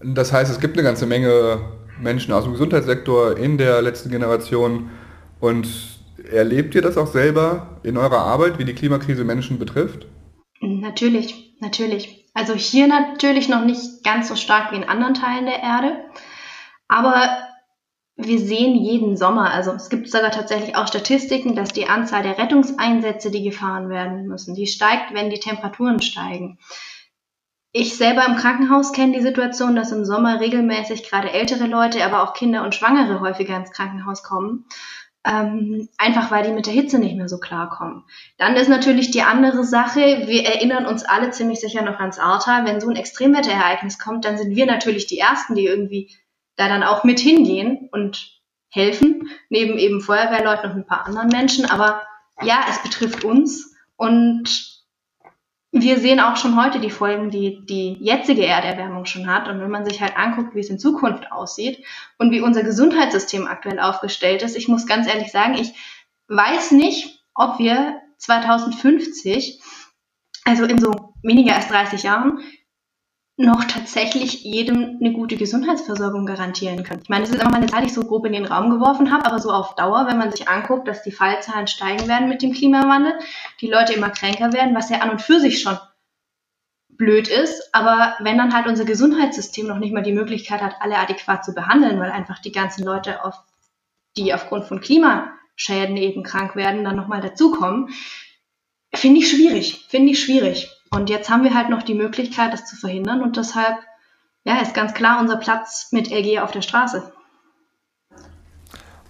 I: Das heißt, es gibt eine ganze Menge Menschen aus dem Gesundheitssektor in der letzten Generation und erlebt ihr das auch selber in eurer Arbeit, wie die Klimakrise Menschen betrifft?
J: Natürlich, natürlich. Also hier natürlich noch nicht ganz so stark wie in anderen Teilen der Erde. Aber wir sehen jeden Sommer, also es gibt sogar tatsächlich auch Statistiken, dass die Anzahl der Rettungseinsätze, die gefahren werden müssen, die steigt, wenn die Temperaturen steigen. Ich selber im Krankenhaus kenne die Situation, dass im Sommer regelmäßig gerade ältere Leute, aber auch Kinder und Schwangere häufiger ins Krankenhaus kommen ähm, einfach weil die mit der Hitze nicht mehr so klarkommen. Dann ist natürlich die andere Sache, wir erinnern uns alle ziemlich sicher noch ans Ahrtal, wenn so ein Extremwetterereignis kommt, dann sind wir natürlich die Ersten, die irgendwie da dann auch mit hingehen und helfen, neben eben Feuerwehrleuten und ein paar anderen Menschen. Aber ja, es betrifft uns und wir sehen auch schon heute die Folgen, die die jetzige Erderwärmung schon hat. Und wenn man sich halt anguckt, wie es in Zukunft aussieht und wie unser Gesundheitssystem aktuell aufgestellt ist, ich muss ganz ehrlich sagen, ich weiß nicht, ob wir 2050, also in so weniger als 30 Jahren, noch tatsächlich jedem eine gute Gesundheitsversorgung garantieren können. Ich meine, das ist immer mal eine Zahl, die ich so grob in den Raum geworfen habe, aber so auf Dauer, wenn man sich anguckt, dass die Fallzahlen steigen werden mit dem Klimawandel, die Leute immer kränker werden, was ja an und für sich schon blöd ist, aber wenn dann halt unser Gesundheitssystem noch nicht mal die Möglichkeit hat, alle adäquat zu behandeln, weil einfach die ganzen Leute, auf, die aufgrund von Klimaschäden eben krank werden, dann nochmal dazukommen, finde ich schwierig, finde ich schwierig. Und jetzt haben wir halt noch die Möglichkeit, das zu verhindern und deshalb, ja, ist ganz klar unser Platz mit LG auf der Straße.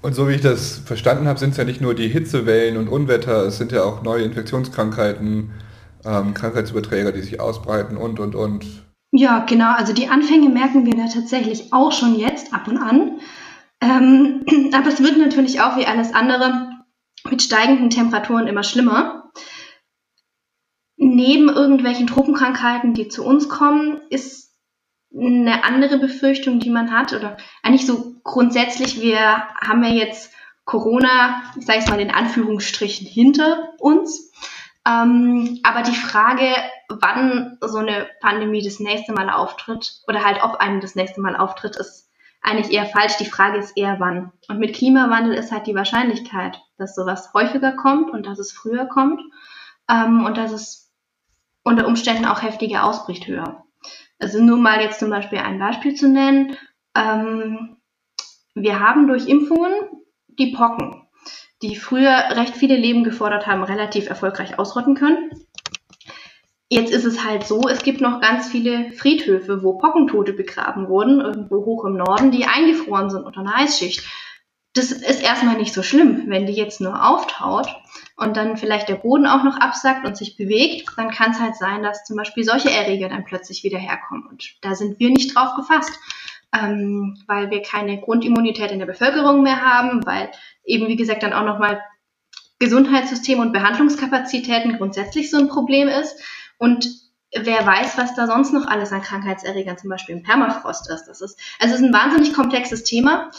I: Und so wie ich das verstanden habe, sind es ja nicht nur die Hitzewellen und Unwetter, es sind ja auch neue Infektionskrankheiten, ähm, Krankheitsüberträger, die sich ausbreiten und, und, und.
J: Ja, genau. Also die Anfänge merken wir da tatsächlich auch schon jetzt ab und an. Ähm, aber es wird natürlich auch wie alles andere mit steigenden Temperaturen immer schlimmer neben irgendwelchen Tropenkrankheiten, die zu uns kommen, ist eine andere Befürchtung, die man hat, oder eigentlich so grundsätzlich, wir haben ja jetzt Corona, ich sage es mal in Anführungsstrichen, hinter uns. Ähm, aber die Frage, wann so eine Pandemie das nächste Mal auftritt, oder halt ob einem das nächste Mal auftritt, ist eigentlich eher falsch. Die Frage ist eher wann. Und mit Klimawandel ist halt die Wahrscheinlichkeit, dass sowas häufiger kommt und dass es früher kommt ähm, und dass es unter Umständen auch heftiger ausbricht höher. Also nur mal jetzt zum Beispiel ein Beispiel zu nennen. Ähm, wir haben durch Impfungen die Pocken, die früher recht viele Leben gefordert haben, relativ erfolgreich ausrotten können. Jetzt ist es halt so, es gibt noch ganz viele Friedhöfe, wo Pockentote begraben wurden, irgendwo hoch im Norden, die eingefroren sind unter einer Eisschicht. Das ist erstmal nicht so schlimm, wenn die jetzt nur auftaut und dann vielleicht der Boden auch noch absackt und sich bewegt, dann kann es halt sein, dass zum Beispiel solche Erreger dann plötzlich wieder herkommen. Und da sind wir nicht drauf gefasst, ähm, weil wir keine Grundimmunität in der Bevölkerung mehr haben, weil eben, wie gesagt, dann auch nochmal Gesundheitssystem und Behandlungskapazitäten grundsätzlich so ein Problem ist. Und wer weiß, was da sonst noch alles an Krankheitserregern zum Beispiel im Permafrost ist. Das ist, also es ist ein wahnsinnig komplexes Thema.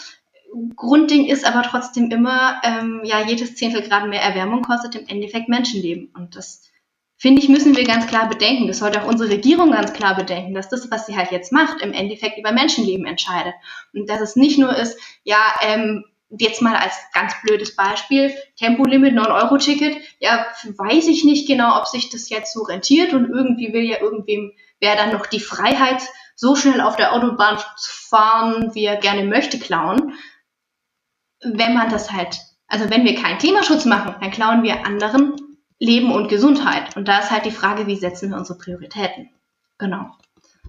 J: Grundding ist aber trotzdem immer, ähm, ja, jedes Zehntel Grad mehr Erwärmung kostet im Endeffekt Menschenleben. Und das, finde ich, müssen wir ganz klar bedenken. Das sollte auch unsere Regierung ganz klar bedenken, dass das, was sie halt jetzt macht, im Endeffekt über Menschenleben entscheidet. Und dass es nicht nur ist, ja, ähm, jetzt mal als ganz blödes Beispiel, Tempolimit 9-Euro-Ticket, ja, weiß ich nicht genau, ob sich das jetzt so rentiert und irgendwie will ja irgendwem, wer dann noch die Freiheit, so schnell auf der Autobahn zu fahren, wie er gerne möchte, klauen wenn man das halt, also wenn wir keinen Klimaschutz machen, dann klauen wir anderen Leben und Gesundheit. Und da ist halt die Frage, wie setzen wir unsere Prioritäten? Genau.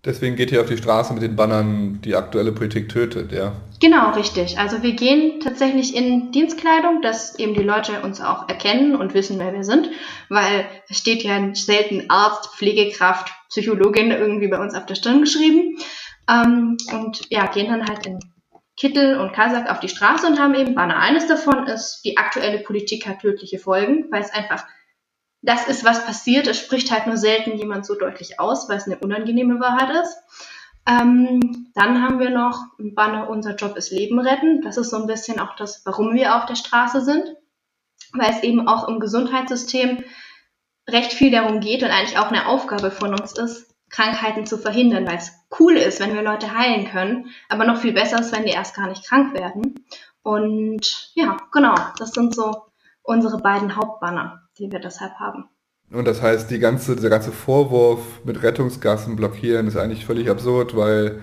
I: Deswegen geht ihr auf die Straße mit den Bannern, die aktuelle Politik tötet, ja?
J: Genau, richtig. Also wir gehen tatsächlich in Dienstkleidung, dass eben die Leute uns auch erkennen und wissen, wer wir sind, weil es steht ja selten Arzt, Pflegekraft, Psychologin irgendwie bei uns auf der Stirn geschrieben. Ähm, und ja, gehen dann halt in Kittel und Kasak auf die Straße und haben eben Banner. Eines davon ist, die aktuelle Politik hat tödliche Folgen, weil es einfach das ist, was passiert. Es spricht halt nur selten jemand so deutlich aus, weil es eine unangenehme Wahrheit ist. Ähm, dann haben wir noch ein Banner, unser Job ist Leben retten. Das ist so ein bisschen auch das, warum wir auf der Straße sind, weil es eben auch im Gesundheitssystem recht viel darum geht und eigentlich auch eine Aufgabe von uns ist, Krankheiten zu verhindern, weil es cool ist, wenn wir Leute heilen können, aber noch viel besser ist, wenn die erst gar nicht krank werden. Und ja, genau, das sind so unsere beiden Hauptbanner, die wir deshalb haben.
I: Und das heißt, die ganze, der ganze Vorwurf mit Rettungsgassen blockieren ist eigentlich völlig absurd, weil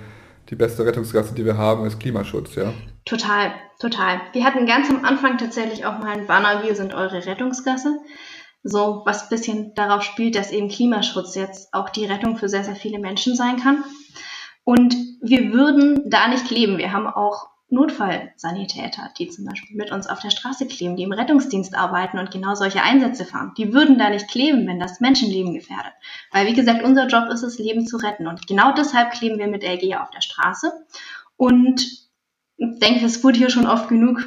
I: die beste Rettungsgasse, die wir haben, ist Klimaschutz, ja?
J: Total, total. Wir hatten ganz am Anfang tatsächlich auch mal ein Banner, wir sind eure Rettungsgasse so was ein bisschen darauf spielt, dass eben Klimaschutz jetzt auch die Rettung für sehr, sehr viele Menschen sein kann. Und wir würden da nicht kleben. Wir haben auch Notfallsanitäter, die zum Beispiel mit uns auf der Straße kleben, die im Rettungsdienst arbeiten und genau solche Einsätze fahren. Die würden da nicht kleben, wenn das Menschenleben gefährdet. Weil, wie gesagt, unser Job ist es, Leben zu retten. Und genau deshalb kleben wir mit LG auf der Straße. Und ich denke, es wurde hier schon oft genug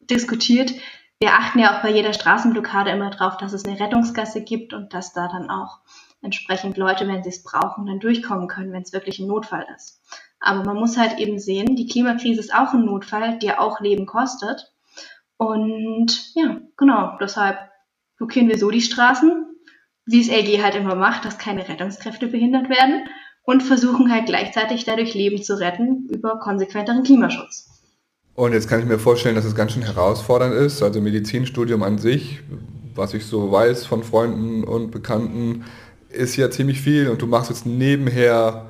J: diskutiert wir achten ja auch bei jeder Straßenblockade immer darauf, dass es eine Rettungsgasse gibt und dass da dann auch entsprechend Leute, wenn sie es brauchen, dann durchkommen können, wenn es wirklich ein Notfall ist. Aber man muss halt eben sehen, die Klimakrise ist auch ein Notfall, der auch Leben kostet. Und ja, genau, deshalb blockieren wir so die Straßen, wie es LG halt immer macht, dass keine Rettungskräfte behindert werden. und versuchen halt gleichzeitig dadurch Leben zu retten über konsequenteren Klimaschutz.
I: Und jetzt kann ich mir vorstellen, dass es ganz schön herausfordernd ist. Also Medizinstudium an sich, was ich so weiß von Freunden und Bekannten, ist ja ziemlich viel und du machst jetzt nebenher,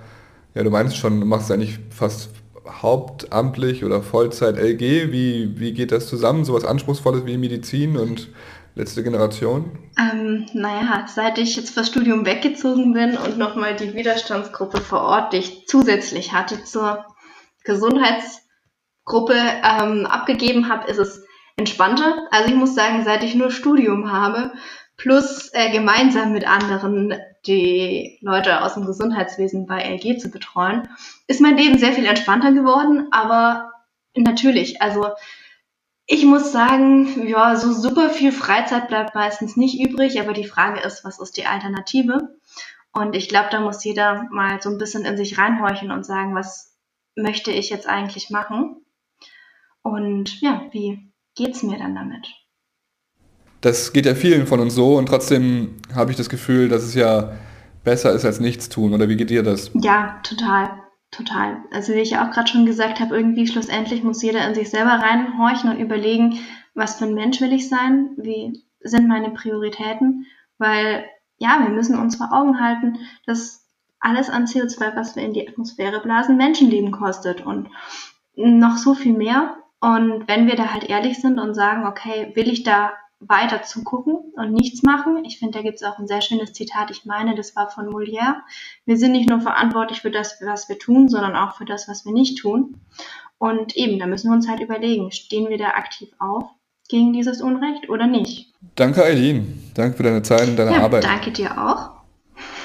I: ja du meinst schon, du machst eigentlich fast hauptamtlich oder Vollzeit LG. Wie, wie geht das zusammen? So was Anspruchsvolles wie Medizin und letzte Generation?
J: Ähm, naja, seit ich jetzt fürs Studium weggezogen bin und nochmal die Widerstandsgruppe vor Ort, die ich zusätzlich hatte zur Gesundheitsgruppe ähm, abgegeben habe, ist es entspannter. Also ich muss sagen, seit ich nur Studium habe, plus äh, gemeinsam mit anderen die Leute aus dem Gesundheitswesen bei LG zu betreuen, ist mein Leben sehr viel entspannter geworden. Aber natürlich, also ich muss sagen, ja, so super viel Freizeit bleibt meistens nicht übrig, aber die Frage ist, was ist die Alternative? Und ich glaube, da muss jeder mal so ein bisschen in sich reinhorchen und sagen, was möchte ich jetzt eigentlich machen? Und ja, wie geht's mir dann damit?
I: Das geht ja vielen von uns so und trotzdem habe ich das Gefühl, dass es ja besser ist als nichts tun. Oder wie geht dir das?
J: Ja, total. Total. Also wie ich ja auch gerade schon gesagt habe, irgendwie schlussendlich muss jeder in sich selber reinhorchen und überlegen, was für ein Mensch will ich sein, wie sind meine Prioritäten, weil ja, wir müssen uns vor Augen halten, dass alles an CO2, was wir in die Atmosphäre blasen, Menschenleben kostet und noch so viel mehr. Und wenn wir da halt ehrlich sind und sagen, okay, will ich da weiter zugucken und nichts machen. Ich finde, da gibt es auch ein sehr schönes Zitat. Ich meine, das war von Molière. Wir sind nicht nur verantwortlich für das, was wir tun, sondern auch für das, was wir nicht tun. Und eben, da müssen wir uns halt überlegen, stehen wir da aktiv auf gegen dieses Unrecht oder nicht?
I: Danke, Eileen. Danke für deine Zeit und deine ja, Arbeit.
J: Danke dir auch.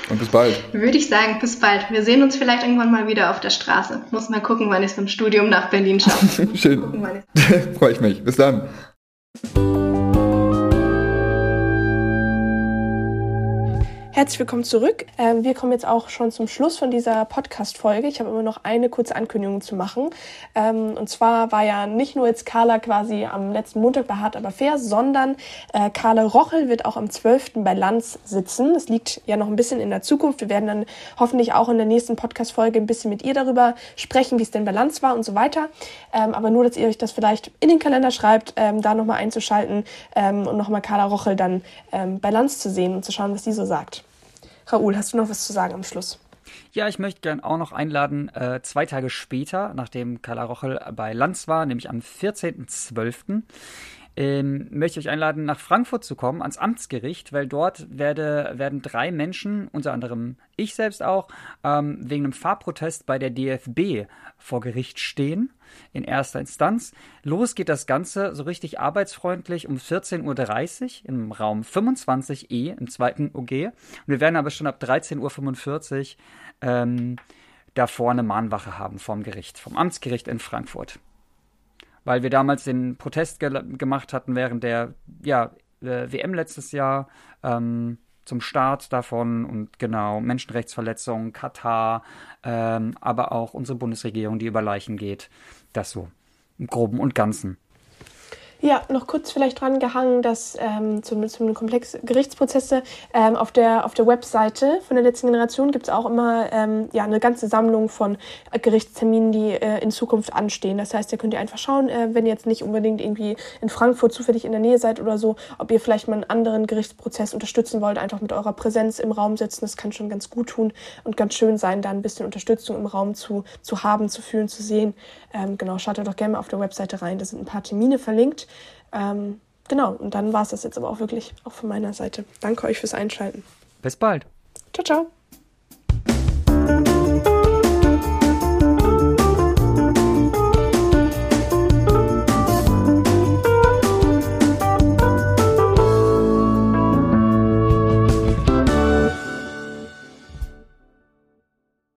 I: Und bis bald.
J: Würde ich sagen, bis bald. Wir sehen uns vielleicht irgendwann mal wieder auf der Straße. Muss mal gucken, wann ich es vom Studium nach Berlin schaffe.
I: Schön. Freue ich mich. Bis dann.
B: Herzlich willkommen zurück. Ähm, wir kommen jetzt auch schon zum Schluss von dieser Podcast-Folge. Ich habe immer noch eine kurze Ankündigung zu machen. Ähm, und zwar war ja nicht nur jetzt Carla quasi am letzten Montag bei Hart aber fair, sondern äh, Carla Rochel wird auch am 12. bei Lanz sitzen. Das liegt ja noch ein bisschen in der Zukunft. Wir werden dann hoffentlich auch in der nächsten Podcast-Folge ein bisschen mit ihr darüber sprechen, wie es denn bei Lanz war und so weiter. Ähm, aber nur, dass ihr euch das vielleicht in den Kalender schreibt, da nochmal einzuschalten und nochmal Carla Rochel dann bei Lanz zu sehen und zu schauen, was sie so sagt. Raoul, hast du noch was zu sagen am Schluss?
A: Ja, ich möchte gerne auch noch einladen, äh, zwei Tage später, nachdem Carla Rochel bei Lanz war, nämlich am 14.12., ähm, möchte ich euch einladen, nach Frankfurt zu kommen, ans Amtsgericht, weil dort werde, werden drei Menschen, unter anderem ich selbst auch, ähm, wegen einem Fahrprotest bei der DFB vor Gericht stehen in erster Instanz. Los geht das Ganze so richtig arbeitsfreundlich um 14.30 Uhr im Raum 25e im zweiten OG. Und wir werden aber schon ab 13.45 Uhr ähm, davor eine Mahnwache haben vom Gericht, vom Amtsgericht in Frankfurt. Weil wir damals den Protest ge gemacht hatten während der ja, äh, WM letztes Jahr. Ähm, zum Start davon und genau Menschenrechtsverletzungen, Katar, ähm, aber auch unsere Bundesregierung, die über Leichen geht. Das so im Groben und Ganzen.
B: Ja, noch kurz vielleicht dran gehangen, dass ähm, zum, zum Komplex Gerichtsprozesse ähm, auf, der, auf der Webseite von der letzten Generation gibt es auch immer ähm, ja, eine ganze Sammlung von Gerichtsterminen, die äh, in Zukunft anstehen. Das heißt, ihr könnt ihr einfach schauen, äh, wenn ihr jetzt nicht unbedingt irgendwie in Frankfurt zufällig in der Nähe seid oder so, ob ihr vielleicht mal einen anderen Gerichtsprozess unterstützen wollt, einfach mit eurer Präsenz im Raum sitzen. Das kann schon ganz gut tun und ganz schön sein, da ein bisschen Unterstützung im Raum zu, zu haben, zu fühlen, zu sehen. Ähm, genau, schaut doch gerne mal auf der Webseite rein. Da sind ein paar Termine verlinkt. Ähm, genau, und dann war es das jetzt aber auch wirklich auch von meiner Seite. Danke euch fürs Einschalten.
A: Bis bald.
B: Ciao, ciao.